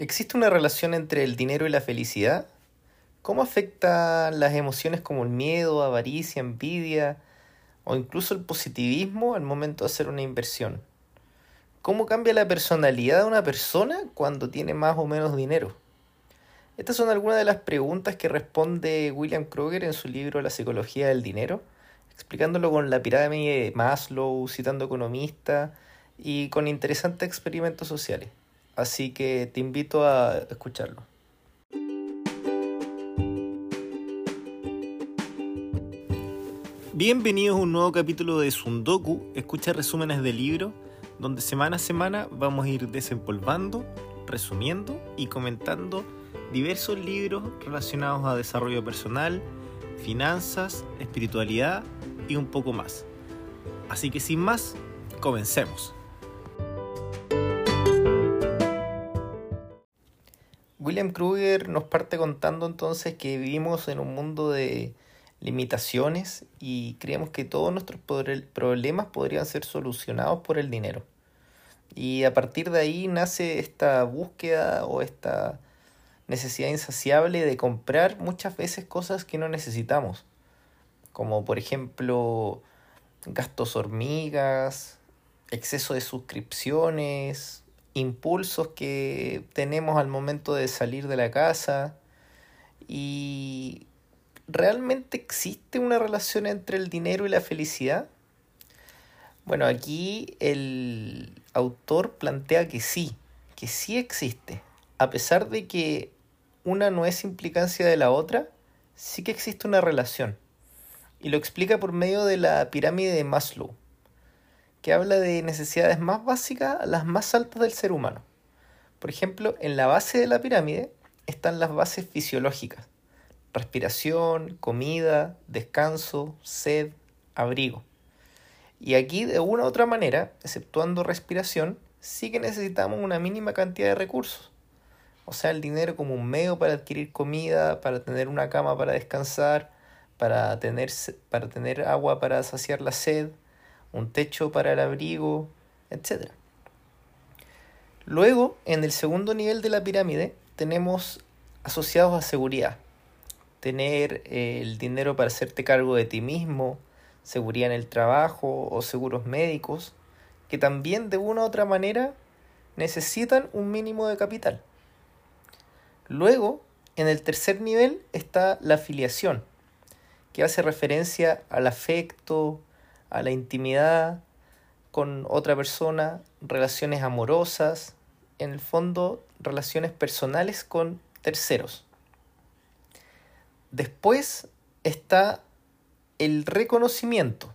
¿Existe una relación entre el dinero y la felicidad? ¿Cómo afectan las emociones como el miedo, avaricia, envidia o incluso el positivismo al momento de hacer una inversión? ¿Cómo cambia la personalidad de una persona cuando tiene más o menos dinero? Estas son algunas de las preguntas que responde William Kroger en su libro La psicología del dinero, explicándolo con la pirámide de Maslow, citando economistas y con interesantes experimentos sociales. Así que te invito a escucharlo. Bienvenidos a un nuevo capítulo de Sundoku, escucha resúmenes de libros, donde semana a semana vamos a ir desempolvando, resumiendo y comentando diversos libros relacionados a desarrollo personal, finanzas, espiritualidad y un poco más. Así que sin más, comencemos. William Kruger nos parte contando entonces que vivimos en un mundo de limitaciones y creemos que todos nuestros problemas podrían ser solucionados por el dinero. Y a partir de ahí nace esta búsqueda o esta necesidad insaciable de comprar muchas veces cosas que no necesitamos, como por ejemplo gastos hormigas, exceso de suscripciones, impulsos que tenemos al momento de salir de la casa y ¿realmente existe una relación entre el dinero y la felicidad? Bueno, aquí el autor plantea que sí, que sí existe. A pesar de que una no es implicancia de la otra, sí que existe una relación. Y lo explica por medio de la pirámide de Maslow que habla de necesidades más básicas, las más altas del ser humano. Por ejemplo, en la base de la pirámide están las bases fisiológicas. Respiración, comida, descanso, sed, abrigo. Y aquí de una u otra manera, exceptuando respiración, sí que necesitamos una mínima cantidad de recursos. O sea, el dinero como un medio para adquirir comida, para tener una cama para descansar, para tener, para tener agua para saciar la sed, un techo para el abrigo, etc. Luego, en el segundo nivel de la pirámide, tenemos asociados a seguridad. Tener eh, el dinero para hacerte cargo de ti mismo, seguridad en el trabajo o seguros médicos, que también de una u otra manera necesitan un mínimo de capital. Luego, en el tercer nivel está la afiliación, que hace referencia al afecto, a la intimidad con otra persona, relaciones amorosas, en el fondo relaciones personales con terceros. Después está el reconocimiento.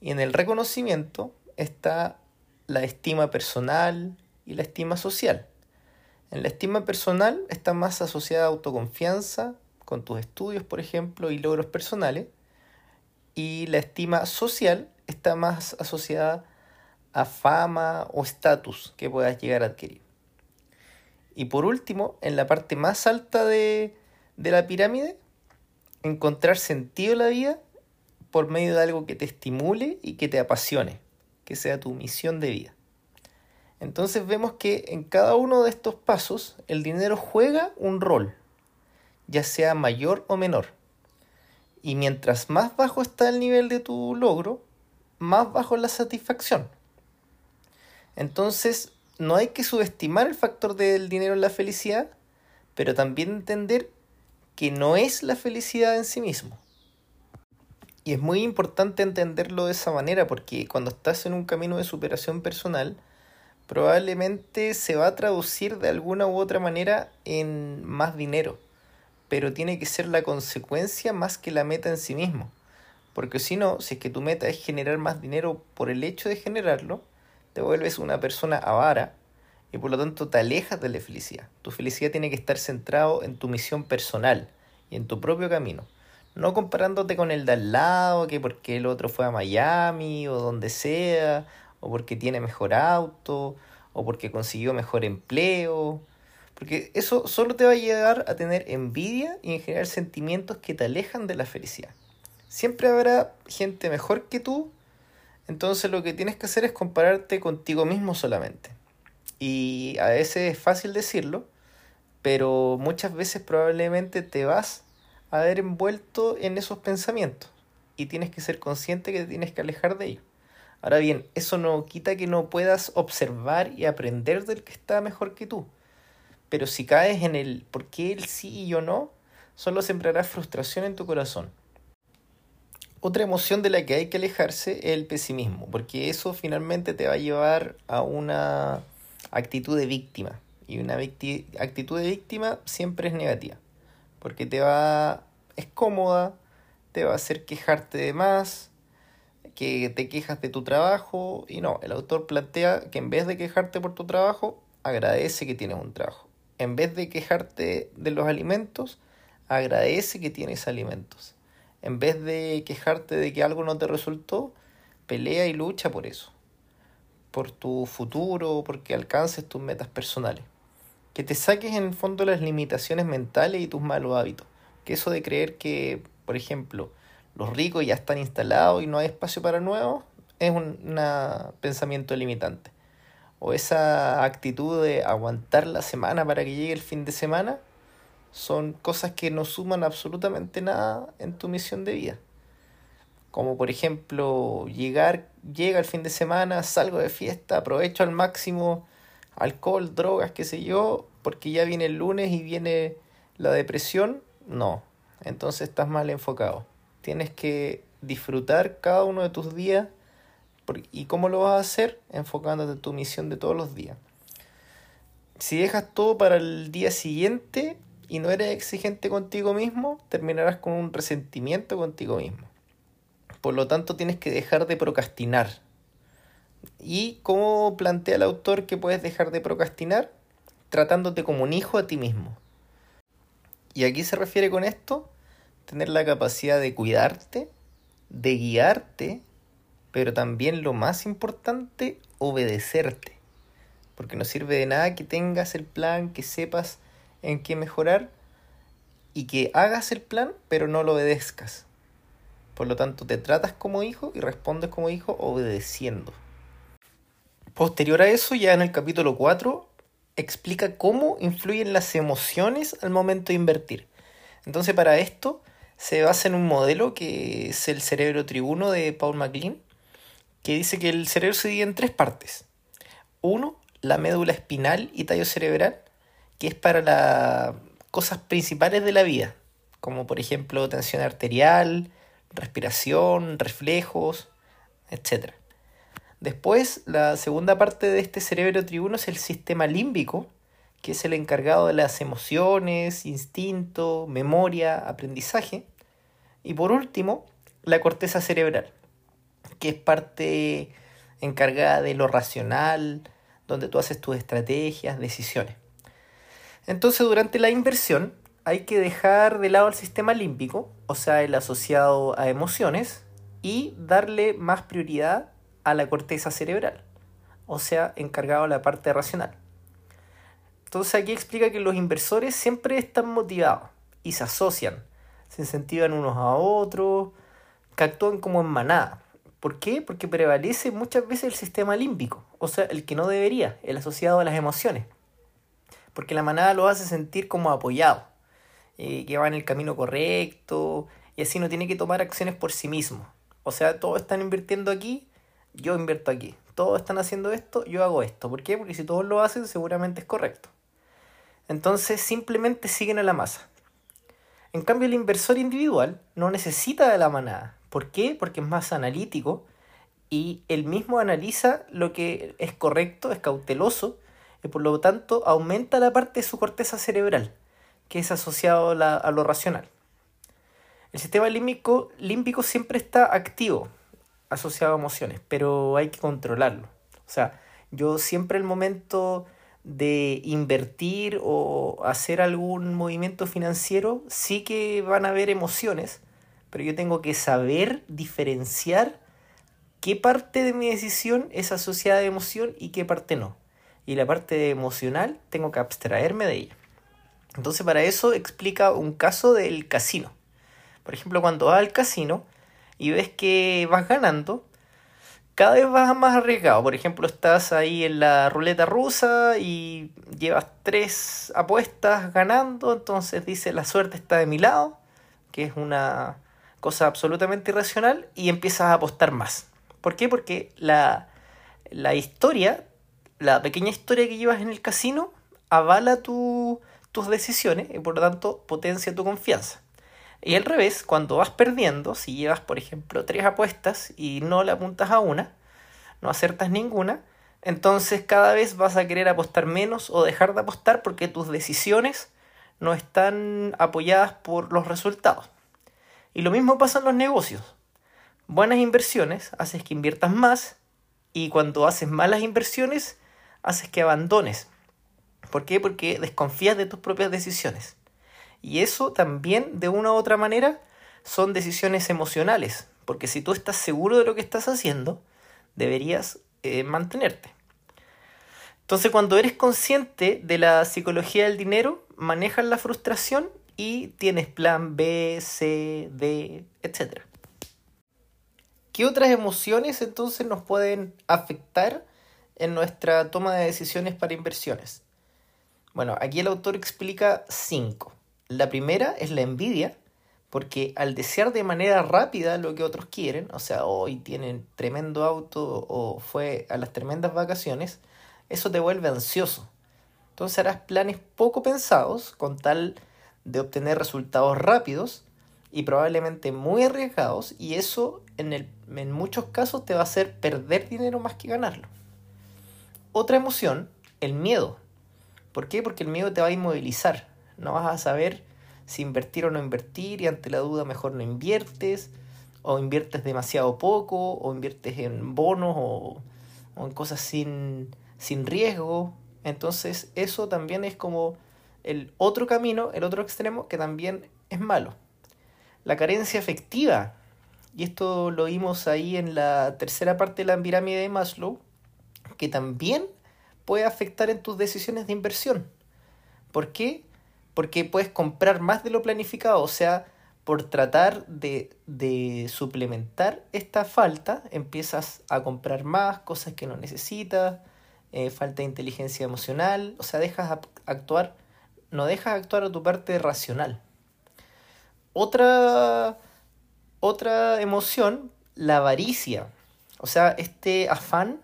Y en el reconocimiento está la estima personal y la estima social. En la estima personal está más asociada a autoconfianza, con tus estudios, por ejemplo, y logros personales y la estima social está más asociada a fama o estatus que puedas llegar a adquirir. Y por último, en la parte más alta de, de la pirámide, encontrar sentido en la vida por medio de algo que te estimule y que te apasione, que sea tu misión de vida. Entonces vemos que en cada uno de estos pasos el dinero juega un rol, ya sea mayor o menor. Y mientras más bajo está el nivel de tu logro, más bajo la satisfacción. Entonces, no hay que subestimar el factor del dinero en la felicidad, pero también entender que no es la felicidad en sí mismo. Y es muy importante entenderlo de esa manera porque cuando estás en un camino de superación personal, probablemente se va a traducir de alguna u otra manera en más dinero pero tiene que ser la consecuencia más que la meta en sí mismo. Porque si no, si es que tu meta es generar más dinero por el hecho de generarlo, te vuelves una persona avara y por lo tanto te alejas de la felicidad. Tu felicidad tiene que estar centrado en tu misión personal y en tu propio camino. No comparándote con el de al lado, que porque el otro fue a Miami o donde sea, o porque tiene mejor auto, o porque consiguió mejor empleo, porque eso solo te va a llegar a tener envidia y en generar sentimientos que te alejan de la felicidad. Siempre habrá gente mejor que tú, entonces lo que tienes que hacer es compararte contigo mismo solamente. Y a veces es fácil decirlo, pero muchas veces probablemente te vas a ver envuelto en esos pensamientos y tienes que ser consciente que te tienes que alejar de ellos. Ahora bien, eso no quita que no puedas observar y aprender del que está mejor que tú. Pero si caes en el por qué él sí y yo no, solo sembrarás frustración en tu corazón. Otra emoción de la que hay que alejarse es el pesimismo, porque eso finalmente te va a llevar a una actitud de víctima. Y una actitud de víctima siempre es negativa, porque te va, es cómoda, te va a hacer quejarte de más, que te quejas de tu trabajo, y no, el autor plantea que en vez de quejarte por tu trabajo, agradece que tienes un trabajo. En vez de quejarte de los alimentos, agradece que tienes alimentos. En vez de quejarte de que algo no te resultó, pelea y lucha por eso. Por tu futuro, porque alcances tus metas personales. Que te saques en el fondo las limitaciones mentales y tus malos hábitos. Que eso de creer que, por ejemplo, los ricos ya están instalados y no hay espacio para nuevos, es un pensamiento limitante. O esa actitud de aguantar la semana para que llegue el fin de semana, son cosas que no suman absolutamente nada en tu misión de vida. Como por ejemplo, llegar, llega el fin de semana, salgo de fiesta, aprovecho al máximo alcohol, drogas, qué sé yo, porque ya viene el lunes y viene la depresión. No, entonces estás mal enfocado. Tienes que disfrutar cada uno de tus días. ¿Y cómo lo vas a hacer? Enfocándote en tu misión de todos los días. Si dejas todo para el día siguiente, y no eres exigente contigo mismo, terminarás con un resentimiento contigo mismo. Por lo tanto, tienes que dejar de procrastinar. ¿Y cómo plantea el autor que puedes dejar de procrastinar? Tratándote como un hijo a ti mismo. Y aquí se refiere con esto tener la capacidad de cuidarte, de guiarte, pero también lo más importante, obedecerte. Porque no sirve de nada que tengas el plan, que sepas en qué mejorar y que hagas el plan, pero no lo obedezcas. Por lo tanto, te tratas como hijo y respondes como hijo obedeciendo. Posterior a eso, ya en el capítulo 4, explica cómo influyen las emociones al momento de invertir. Entonces, para esto, se basa en un modelo que es el cerebro tribuno de Paul MacLean, que dice que el cerebro se divide en tres partes. Uno, la médula espinal y tallo cerebral, que es para las cosas principales de la vida, como por ejemplo tensión arterial, respiración, reflejos, etc. Después, la segunda parte de este cerebro tribuno es el sistema límbico, que es el encargado de las emociones, instinto, memoria, aprendizaje. Y por último, la corteza cerebral, que es parte encargada de lo racional, donde tú haces tus estrategias, decisiones. Entonces, durante la inversión hay que dejar de lado el sistema límbico, o sea, el asociado a emociones, y darle más prioridad a la corteza cerebral, o sea, encargado a la parte racional. Entonces aquí explica que los inversores siempre están motivados y se asocian, se incentivan unos a otros, que actúan como en manada. ¿Por qué? Porque prevalece muchas veces el sistema límbico, o sea, el que no debería, el asociado a las emociones porque la manada lo hace sentir como apoyado, eh, que va en el camino correcto y así no tiene que tomar acciones por sí mismo. O sea, todos están invirtiendo aquí, yo invierto aquí. Todos están haciendo esto, yo hago esto. ¿Por qué? Porque si todos lo hacen, seguramente es correcto. Entonces simplemente siguen a la masa. En cambio, el inversor individual no necesita de la manada. ¿Por qué? Porque es más analítico y él mismo analiza lo que es correcto, es cauteloso y por lo tanto aumenta la parte de su corteza cerebral, que es asociado a, lo racional. El sistema límbico, siempre está activo, asociado a emociones, pero hay que controlarlo. O sea, yo siempre el momento de invertir o hacer algún movimiento financiero, sí que van a haber emociones, pero yo tengo que saber diferenciar qué parte de mi decisión es asociada a emoción y qué parte no y la parte emocional tengo que abstraerme de ella. Entonces para eso explica un caso del casino. Por ejemplo, cuando vas al casino y ves que vas ganando, cada vez vas más arriesgado. Por ejemplo, estás ahí en la ruleta rusa y llevas tres apuestas ganando, entonces dice la suerte está de mi lado, que es una cosa absolutamente irracional, y empiezas a apostar más. ¿Por qué? Porque la, la historia, la pequeña historia que llevas en el casino, avala tus decisiones y por lo tanto potencia tu confianza. Y al revés, cuando vas perdiendo, si llevas, por ejemplo, tres apuestas y no le apuntas a una, no acertas ninguna, entonces cada vez vas a querer apostar menos o dejar de apostar porque tus decisiones no están apoyadas por los resultados. Y lo mismo pasa en los negocios. Buenas inversiones haces que inviertas más y cuando haces malas inversiones haces que abandones. ¿Por qué? Porque desconfías de tus propias decisiones. Y eso también, de una u otra manera, son decisiones emocionales. Porque si tú estás seguro de lo que estás haciendo, deberías eh, mantenerte. Entonces, cuando eres consciente de la psicología del dinero, manejas la frustración y tienes plan B, C, D, etc. ¿Qué otras emociones entonces nos pueden afectar en nuestra toma de decisiones para inversiones? Bueno, aquí el autor explica cinco. La primera es la envidia, porque al desear de manera rápida lo que otros quieren, o sea, hoy tienen tremendo auto o fue a las tremendas vacaciones, eso te vuelve ansioso. Entonces harás planes poco pensados con tal de obtener resultados rápidos y probablemente muy arriesgados y eso en, el, en muchos casos te va a hacer perder dinero más que ganarlo. Otra emoción, el miedo. ¿Por qué? Porque el miedo te va a inmovilizar no vas a saber si invertir o no invertir y ante la duda mejor no inviertes o inviertes demasiado poco o inviertes en bonos o, en cosas sin, sin riesgo. Entonces eso también es como el otro camino, el otro extremo que también es malo. La carencia afectiva, y esto lo vimos ahí en la tercera parte de la pirámide de Maslow, que también puede afectar en tus decisiones de inversión. ¿Por qué? porque puedes comprar más de lo planificado, o sea, por tratar de, suplementar esta falta, empiezas a comprar más cosas que no necesitas, eh, falta de inteligencia emocional, o sea, dejas actuar, no dejas actuar a tu parte racional. Otra, otra emoción, la avaricia, o sea, este afán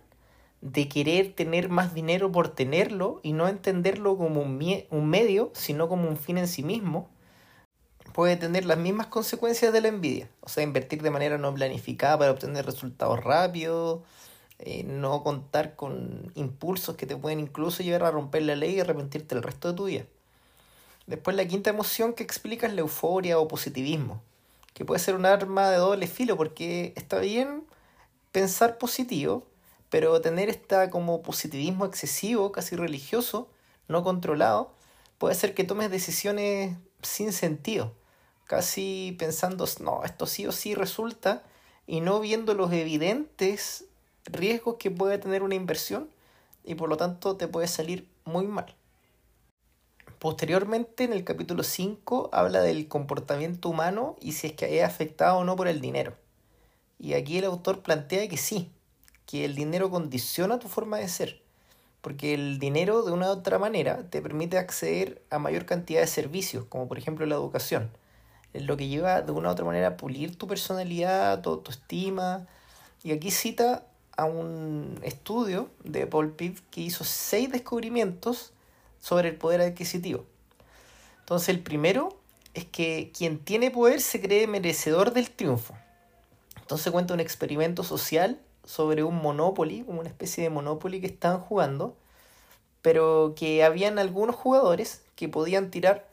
de querer tener más dinero por tenerlo y no entenderlo como un, un, medio, sino como un fin en sí mismo, puede tener las mismas consecuencias de la envidia. O sea, invertir de manera no planificada para obtener resultados rápidos, eh, no contar con impulsos que te pueden incluso llevar a romper la ley y arrepentirte el resto de tu vida. Después la quinta emoción que explica es la euforia o positivismo, que puede ser un arma de doble filo porque está bien pensar positivo, pero tener esta como positivismo excesivo, casi religioso, no controlado, puede hacer que tomes decisiones sin sentido, casi pensando, no, esto sí o sí resulta, y no viendo los evidentes riesgos que puede tener una inversión, y por lo tanto te puede salir muy mal. Posteriormente, en el capítulo 5, habla del comportamiento humano y si es que es afectado o no por el dinero. Y aquí el autor plantea que sí, que el dinero condiciona tu forma de ser. Porque el dinero, de una u otra manera, te permite acceder a mayor cantidad de servicios, como por ejemplo la educación. Lo que lleva de una u otra manera a pulir tu personalidad, tu autoestima. Y aquí cita a un estudio de Paul Pitt que hizo seis descubrimientos sobre el poder adquisitivo. Entonces, el primero es que quien tiene poder se cree merecedor del triunfo. Entonces cuenta un experimento social sobre un Monopoly, una especie de Monopoly que estaban jugando, pero que habían algunos jugadores que podían tirar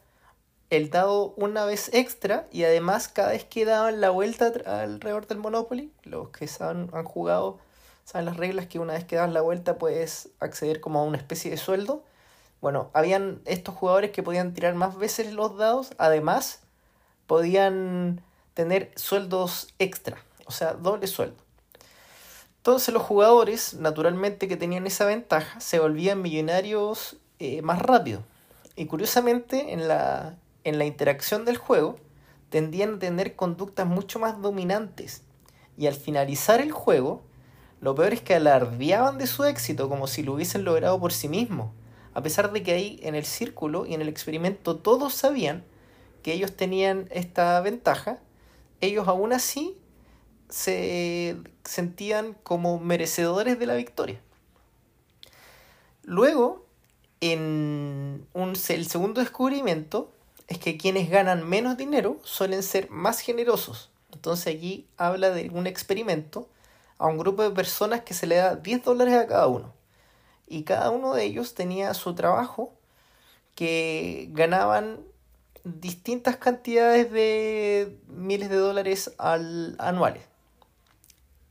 el dado una vez extra y además cada vez que daban la vuelta alrededor del Monopoly, los que saben, han jugado saben las reglas que una vez que das la vuelta puedes acceder como a una especie de sueldo. Bueno, habían estos jugadores que podían tirar más veces los dados, además podían tener sueldos extra, o sea, doble sueldo. Entonces los jugadores, naturalmente que tenían esa ventaja, se volvían millonarios eh, más rápido. Y curiosamente, en la, en la interacción del juego, tendían a tener conductas mucho más dominantes. Y al finalizar el juego, Lo peor es que alardeaban de su éxito como si lo hubiesen logrado por sí mismos, a pesar de que ahí en el círculo y en el experimento todos sabían que ellos tenían esta ventaja, ellos aún así se sentían como merecedores de la victoria. Luego, en el segundo descubrimiento es que quienes ganan menos dinero suelen ser más generosos. Entonces aquí habla de un experimento a un grupo de personas que se le da 10 dólares a cada uno. Y cada uno de ellos tenía su trabajo que ganaban distintas cantidades de miles de dólares al, anuales.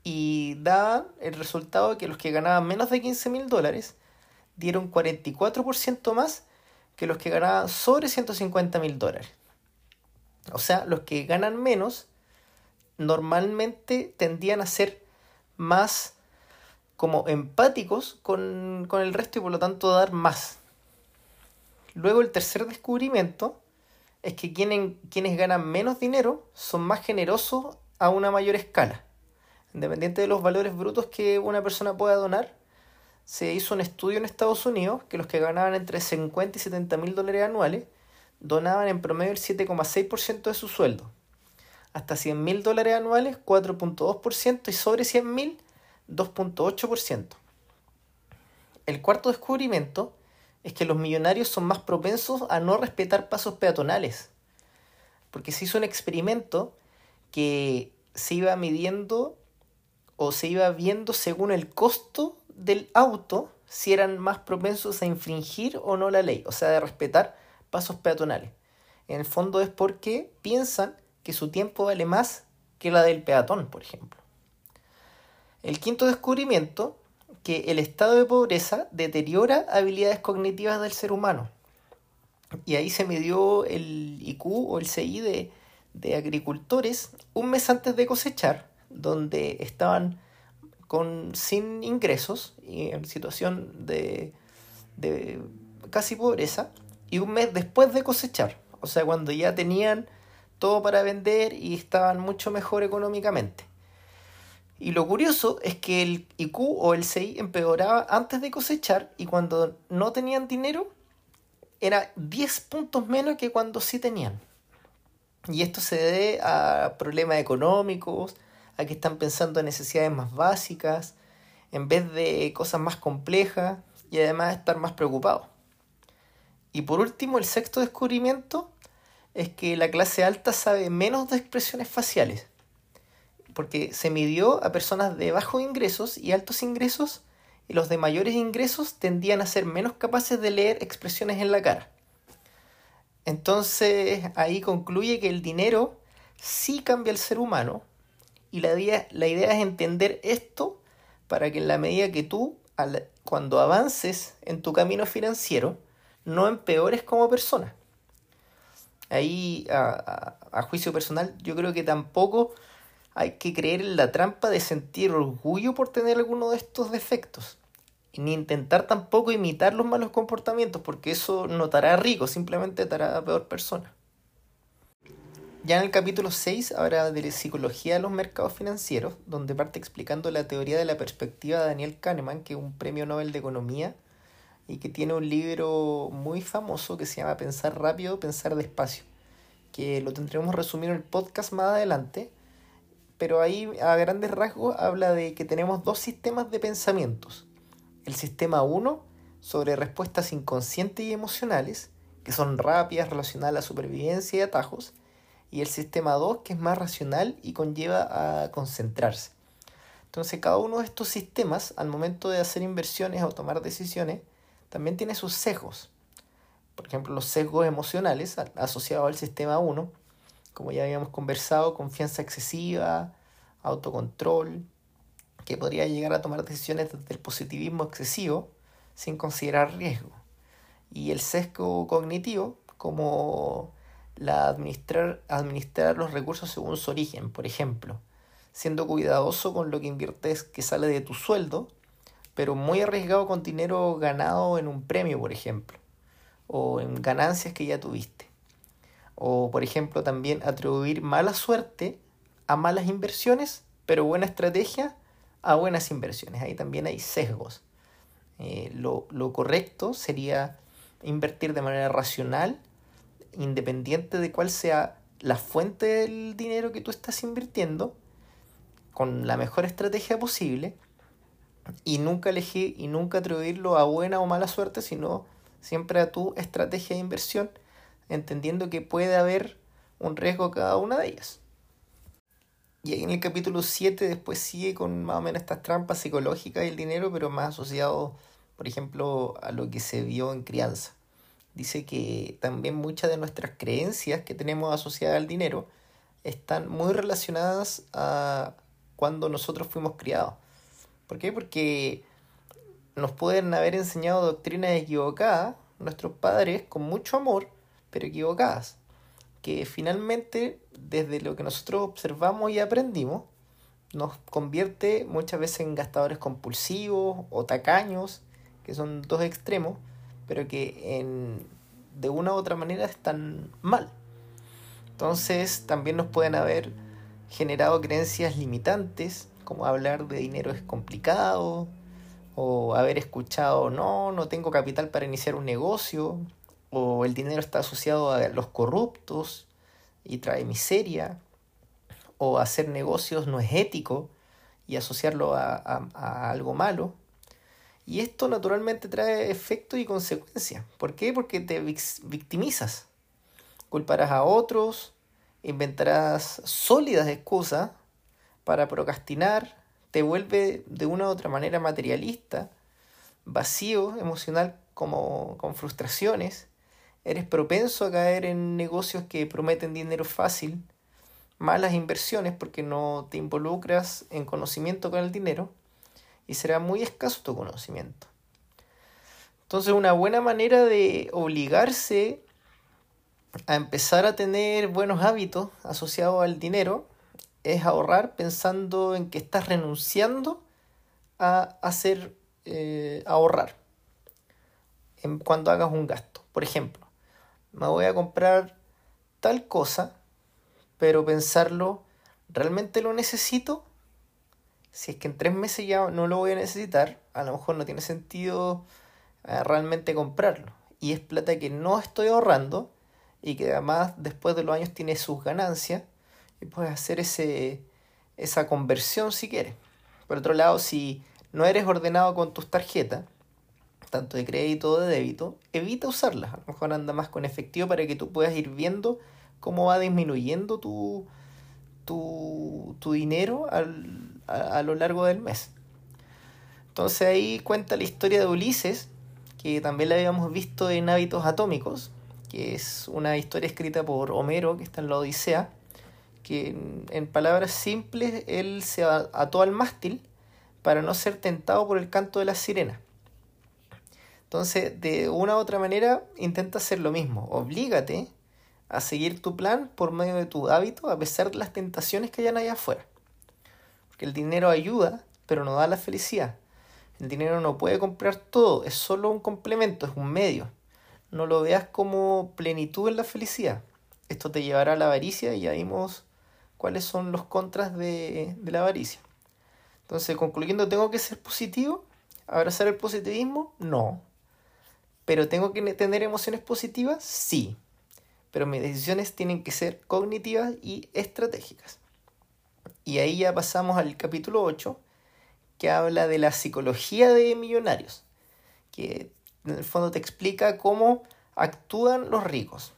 Y daban el resultado de que los que ganaban menos de 15 mil dólares dieron 44% más que los que ganaban sobre 150 mil dólares. O sea, los que ganan menos normalmente tendían a ser más como empáticos con, con el resto y por lo tanto dar más. Luego el tercer descubrimiento es que quienes, quienes ganan menos dinero son más generosos a una mayor escala. Independiente de los valores brutos que una persona pueda donar, se hizo un estudio en Estados Unidos que los que ganaban entre 50 y 70 mil dólares anuales donaban en promedio el 7,6% de su sueldo. Hasta 100 mil dólares anuales, 4.2% y sobre 100 mil, 2.8%. El cuarto descubrimiento es que los millonarios son más propensos a no respetar pasos peatonales. Porque se hizo un experimento que se iba midiendo o se iba viendo según el costo del auto si eran más propensos a infringir o no la ley, o sea, de respetar pasos peatonales. En el fondo es porque piensan que su tiempo vale más que la del peatón, por ejemplo. El quinto descubrimiento, que el estado de pobreza deteriora habilidades cognitivas del ser humano. Y ahí se midió el IQ o el CI de, de agricultores un mes antes de cosechar, donde estaban con, sin ingresos y en situación de, de casi pobreza y un mes después de cosechar, o sea, cuando ya tenían todo para vender y estaban mucho mejor económicamente. Y lo curioso es que el IQ o el CI empeoraba antes de cosechar y cuando no tenían dinero era 10 puntos menos que cuando sí tenían. Y esto se debe a problemas económicos, a que están pensando en necesidades más básicas, en vez de cosas más complejas y además estar más preocupados. Y por último, el sexto descubrimiento es que la clase alta sabe menos de expresiones faciales, porque se midió a personas de bajos ingresos y altos ingresos, y los de mayores ingresos tendían a ser menos capaces de leer expresiones en la cara. Entonces ahí concluye que el dinero sí cambia al ser humano, y la idea, la idea es entender esto para que en la medida que tú, cuando avances en tu camino financiero, no empeores como persona. Ahí, a, juicio personal, yo creo que tampoco hay que creer en la trampa de sentir orgullo por tener alguno de estos defectos. Ni intentar tampoco imitar los malos comportamientos, porque eso no te hará rico, simplemente te hará peor persona. Ya en el capítulo 6 habla de la psicología de los mercados financieros, donde parte explicando la teoría de la perspectiva de Daniel Kahneman, que es un premio Nobel de Economía y que tiene un libro muy famoso que se llama Pensar rápido, pensar despacio, que lo tendremos resumido en el podcast más adelante, pero ahí a grandes rasgos habla de que tenemos dos sistemas de pensamientos. El sistema 1 sobre respuestas inconscientes y emocionales, que son rápidas, relacionadas a la supervivencia y atajos, y el sistema 2 que es más racional y conlleva a concentrarse. Entonces cada uno de estos sistemas al momento de hacer inversiones o tomar decisiones también tiene sus sesgos. Por ejemplo, los sesgos emocionales asociados al sistema 1, como ya habíamos conversado, confianza excesiva, autocontrol, que podría llegar a tomar decisiones desde el positivismo excesivo sin considerar riesgo. Y el sesgo cognitivo, como la administrar, administrar los recursos según su origen, por ejemplo, siendo cuidadoso con lo que inviertes que sale de tu sueldo, pero muy arriesgado con dinero ganado en un premio, por ejemplo, o en ganancias que ya tuviste. O, por ejemplo, también atribuir mala suerte a malas inversiones, pero buena estrategia a buenas inversiones. Ahí también hay sesgos. Eh, lo, lo correcto sería invertir de manera racional, independiente de cuál sea la fuente del dinero que tú estás invirtiendo, con la mejor estrategia posible, y nunca elegir y nunca atribuirlo a buena o mala suerte, sino siempre a tu estrategia de inversión, entendiendo que puede haber un riesgo cada una de ellas. Y ahí en el capítulo 7 después sigue con más o menos estas trampas psicológicas del dinero, pero más asociado, por ejemplo, a lo que se vio en crianza. Dice que también muchas de nuestras creencias que tenemos asociadas al dinero están muy relacionadas a cuando nosotros fuimos criados. ¿Por qué? Porque nos pueden haber enseñado doctrinas equivocadas, nuestros padres, con mucho amor, pero equivocadas que finalmente desde lo que nosotros observamos y aprendimos nos convierte muchas veces en gastadores compulsivos o tacaños, que son dos extremos, pero que en, de una u otra manera están mal. Entonces también nos pueden haber generado creencias limitantes, como hablar de dinero es complicado, o haber escuchado, no, no tengo capital para iniciar un negocio, o el dinero está asociado a los corruptos y trae miseria, o hacer negocios no es ético y asociarlo a, algo malo. Y esto naturalmente trae efectos y consecuencias. ¿Por qué? Porque te victimizas. Culparás a otros, inventarás sólidas excusas para procrastinar, te vuelve de una u otra manera materialista, vacío emocional como con frustraciones eres propenso a caer en negocios que prometen dinero fácil, malas inversiones porque no te involucras en conocimiento con el dinero y será muy escaso tu conocimiento. Entonces una buena manera de obligarse a empezar a tener buenos hábitos asociados al dinero es ahorrar pensando en que estás renunciando a hacer eh, ahorrar cuando hagas un gasto. Por ejemplo, me voy a comprar tal cosa, pero pensarlo, ¿realmente lo necesito? Si es que en tres meses ya no lo voy a necesitar, a lo mejor no tiene sentido eh, realmente comprarlo. Y es plata que no estoy ahorrando y que además después de los años tiene sus ganancias y puedes hacer ese, esa conversión si quieres. Por otro lado, si no eres ordenado con tus tarjetas, tanto de crédito o de débito, evita usarlas. A lo mejor anda más con efectivo para que tú puedas ir viendo cómo va disminuyendo tu, tu, dinero a, lo largo del mes. Entonces ahí cuenta la historia de Ulises, que también la habíamos visto en Hábitos Atómicos, que es una historia escrita por Homero, que está en la Odisea, que en, en palabras simples él se ató al mástil para no ser tentado por el canto de las sirenas. Entonces, de una u otra manera, intenta hacer lo mismo. Oblígate a seguir tu plan por medio de tu hábito, a pesar de las tentaciones que hayan allá afuera. Porque el dinero ayuda, pero no da la felicidad. El dinero no puede comprar todo, es solo un complemento, es un medio. No lo veas como plenitud en la felicidad. Esto te llevará a la avaricia y ya vimos cuáles son los contras de, de la avaricia. Entonces, concluyendo, ¿tengo que ser positivo? ¿Abrazar el positivismo? No. ¿Pero tengo que tener emociones positivas? Sí. Pero mis decisiones tienen que ser cognitivas y estratégicas. Y ahí ya pasamos al capítulo 8, que habla de la psicología de millonarios, que en el fondo te explica cómo actúan los ricos.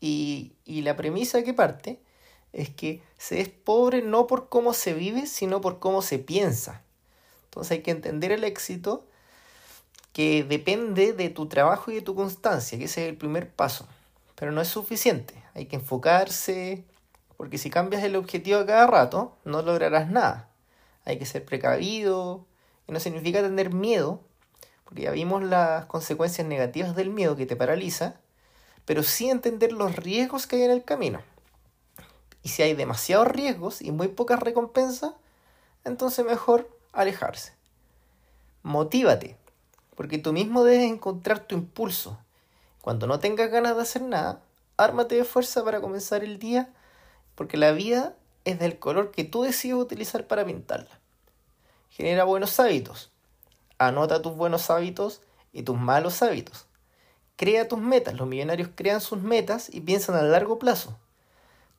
Y, y la premisa que parte es que se es pobre no por cómo se vive, sino por cómo se piensa. Entonces hay que entender el éxito que depende de tu trabajo y de tu constancia, que ese es el primer paso. Pero no es suficiente, hay que enfocarse, porque si cambias el objetivo a cada rato, no lograrás nada. Hay que ser precavido, y no significa tener miedo, porque ya vimos las consecuencias negativas del miedo que te paraliza, pero sí entender los riesgos que hay en el camino. Y si hay demasiados riesgos y muy pocas recompensas, entonces mejor alejarse. Motívate, porque tú mismo debes encontrar tu impulso. Cuando no tengas ganas de hacer nada, ármate de fuerza para comenzar el día, porque la vida es del color que tú decides utilizar para pintarla. genera buenos hábitos. Anota tus buenos hábitos y tus malos hábitos. Crea tus metas. Los millonarios crean sus metas y piensan a largo plazo.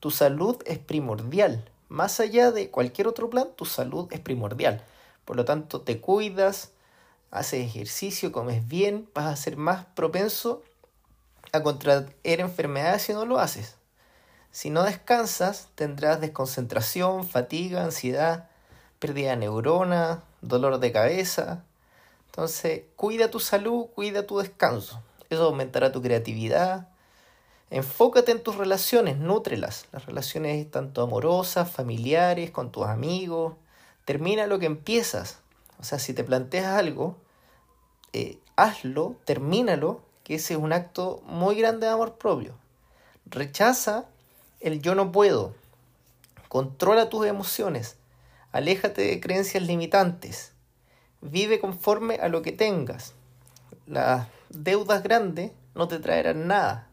Tu salud es primordial. Más allá de cualquier otro plan, tu salud es primordial. Por lo tanto, te cuidas, haces ejercicio, comes bien, vas a ser más propenso a contraer enfermedades si no lo haces. Si no descansas, tendrás desconcentración, fatiga, ansiedad, pérdida de neuronas, dolor de cabeza. Entonces, cuida tu salud, cuida tu descanso. Eso aumentará tu creatividad. Enfócate en tus relaciones, nútrelas. Las relaciones tanto amorosas, familiares, con tus amigos. Termina lo que empiezas. O sea, si te planteas algo, eh, hazlo, termínalo, que ese es un acto muy grande de amor propio. Rechaza el yo no puedo. Controla tus emociones. Aléjate de creencias limitantes. Vive conforme a lo que tengas. Las deudas grandes no te traerán nada.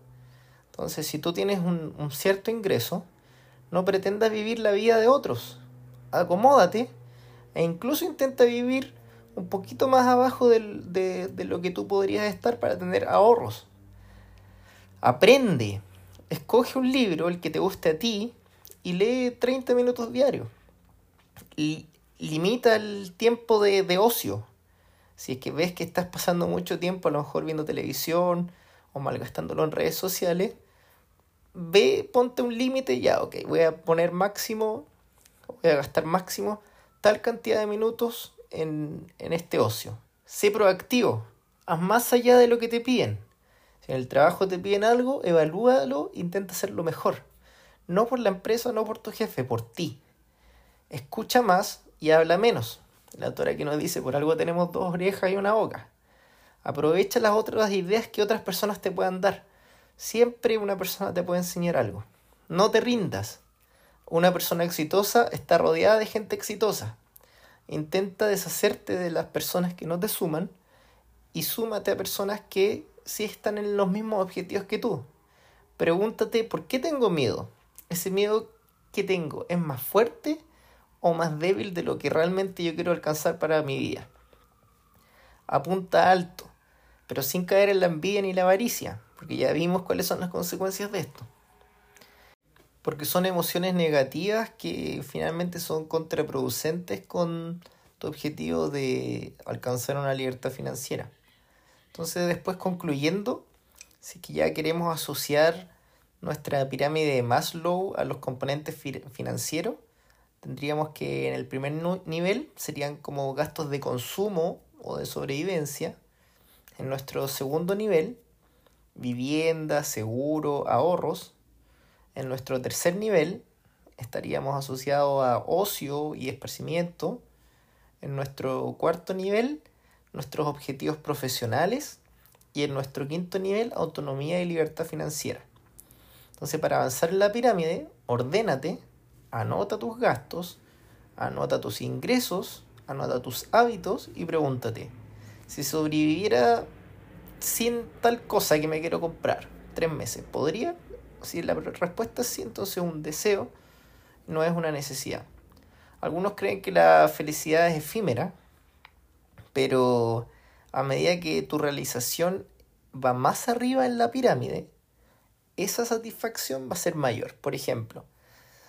Entonces, si tú tienes un, un cierto ingreso, no pretendas vivir la vida de otros. Acomódate e incluso intenta vivir un poquito más abajo de, lo que tú podrías estar para tener ahorros. Aprende, escoge un libro, el que te guste a ti, y lee 30 minutos diarios. Limita el tiempo de, de ocio. Si es que ves que estás pasando mucho tiempo a lo mejor viendo televisión o malgastándolo en redes sociales, ve, ponte un límite ya, ok, voy a poner máximo, voy a gastar máximo tal cantidad de minutos en, este ocio. Sé proactivo, haz más allá de lo que te piden. Si en el trabajo te piden algo, evalúalo, intenta hacerlo mejor. No por la empresa, no por tu jefe, por ti. Escucha más y habla menos. La autora que nos dice, por algo tenemos dos orejas y una boca. Aprovecha las otras ideas que otras personas te puedan dar. Siempre una persona te puede enseñar algo. No te rindas. Una persona exitosa está rodeada de gente exitosa. Intenta deshacerte de las personas que no te suman y súmate a personas que sí están en los mismos objetivos que tú. Pregúntate, ¿por qué tengo miedo? ¿Ese miedo que tengo es más fuerte o más débil de lo que realmente yo quiero alcanzar para mi vida? Apunta alto, pero sin caer en la envidia ni la avaricia, porque ya vimos cuáles son las consecuencias de esto porque son emociones negativas que finalmente son contraproducentes con tu objetivo de alcanzar una libertad financiera. Entonces después concluyendo, si que ya queremos asociar nuestra pirámide de Maslow a los componentes financieros, tendríamos que en el primer nivel serían como gastos de consumo o de sobrevivencia. En nuestro segundo nivel, vivienda, seguro, ahorros. En nuestro tercer nivel estaríamos asociados a ocio y esparcimiento. En nuestro cuarto nivel, nuestros objetivos profesionales. Y en nuestro quinto nivel, autonomía y libertad financiera. Entonces, para avanzar en la pirámide, ordénate, anota tus gastos, anota tus ingresos, anota tus hábitos y pregúntate, si sobreviviera sin tal cosa que me quiero comprar, tres meses, ¿podría? Si la respuesta es sí, entonces un deseo no es una necesidad. Algunos creen que la felicidad es efímera, pero a medida que tu realización va más arriba en la pirámide, esa satisfacción va a ser mayor. Por ejemplo,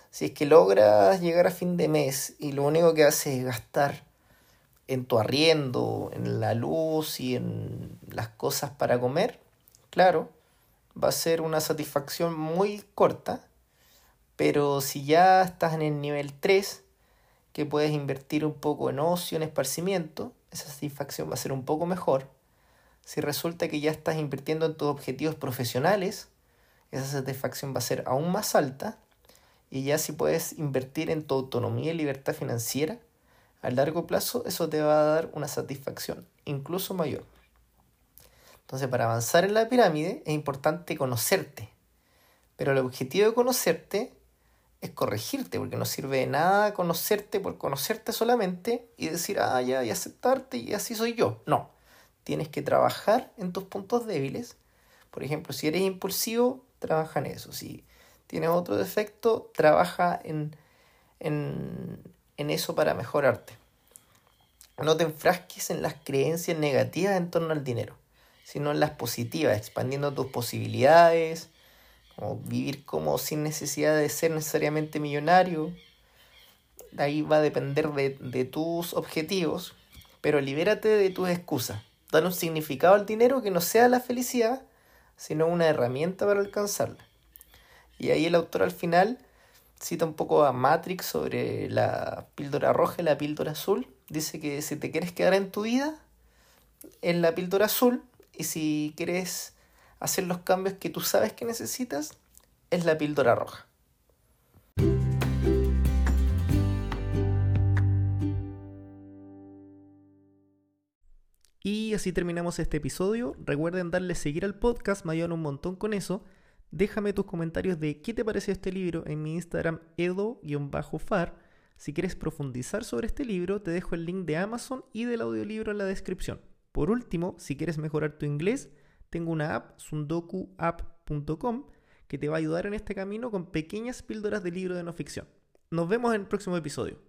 si es que logras llegar a fin de mes y lo único que haces es gastar en tu arriendo, en la luz y en las cosas para comer, claro, va a ser una satisfacción muy corta, pero si ya estás en el nivel 3, que puedes invertir un poco en ocio, en esparcimiento, esa satisfacción va a ser un poco mejor. Si resulta que ya estás invirtiendo en tus objetivos profesionales, esa satisfacción va a ser aún más alta. Y ya si puedes invertir en tu autonomía y libertad financiera, a largo plazo eso te va a dar una satisfacción incluso mayor. Entonces, para avanzar en la pirámide es importante conocerte. Pero el objetivo de conocerte es corregirte, porque no sirve de nada conocerte por conocerte solamente y decir, ah, ya, y aceptarte y así soy yo. No, tienes que trabajar en tus puntos débiles. Por ejemplo, si eres impulsivo, trabaja en eso. Si tienes otro defecto, trabaja en, en, en eso para mejorarte. no te enfrasques en las creencias negativas en torno al dinero, sino en las positivas, expandiendo tus posibilidades, como vivir como sin necesidad de ser necesariamente millonario. Ahí va a depender de, de tus objetivos, pero libérate de tus excusas. Dale un significado al dinero que no sea la felicidad, sino una herramienta para alcanzarla. Y ahí el autor al final cita un poco a Matrix sobre la píldora roja y la píldora azul. Dice que si te quieres quedar en tu vida, en la píldora azul, y si quieres hacer los cambios que tú sabes que necesitas, es la píldora roja. Y así terminamos este episodio. Recuerden darle seguir al podcast, me ayudan un montón con eso. Déjame tus comentarios de qué te pareció este libro en mi Instagram edo-far. Si quieres profundizar sobre este libro, te dejo el link de Amazon y del audiolibro en la descripción. Por último, si quieres mejorar tu inglés, tengo una app, sundokuapp.com, que te va a ayudar en este camino con pequeñas píldoras de libro de no ficción. Nos vemos en el próximo episodio.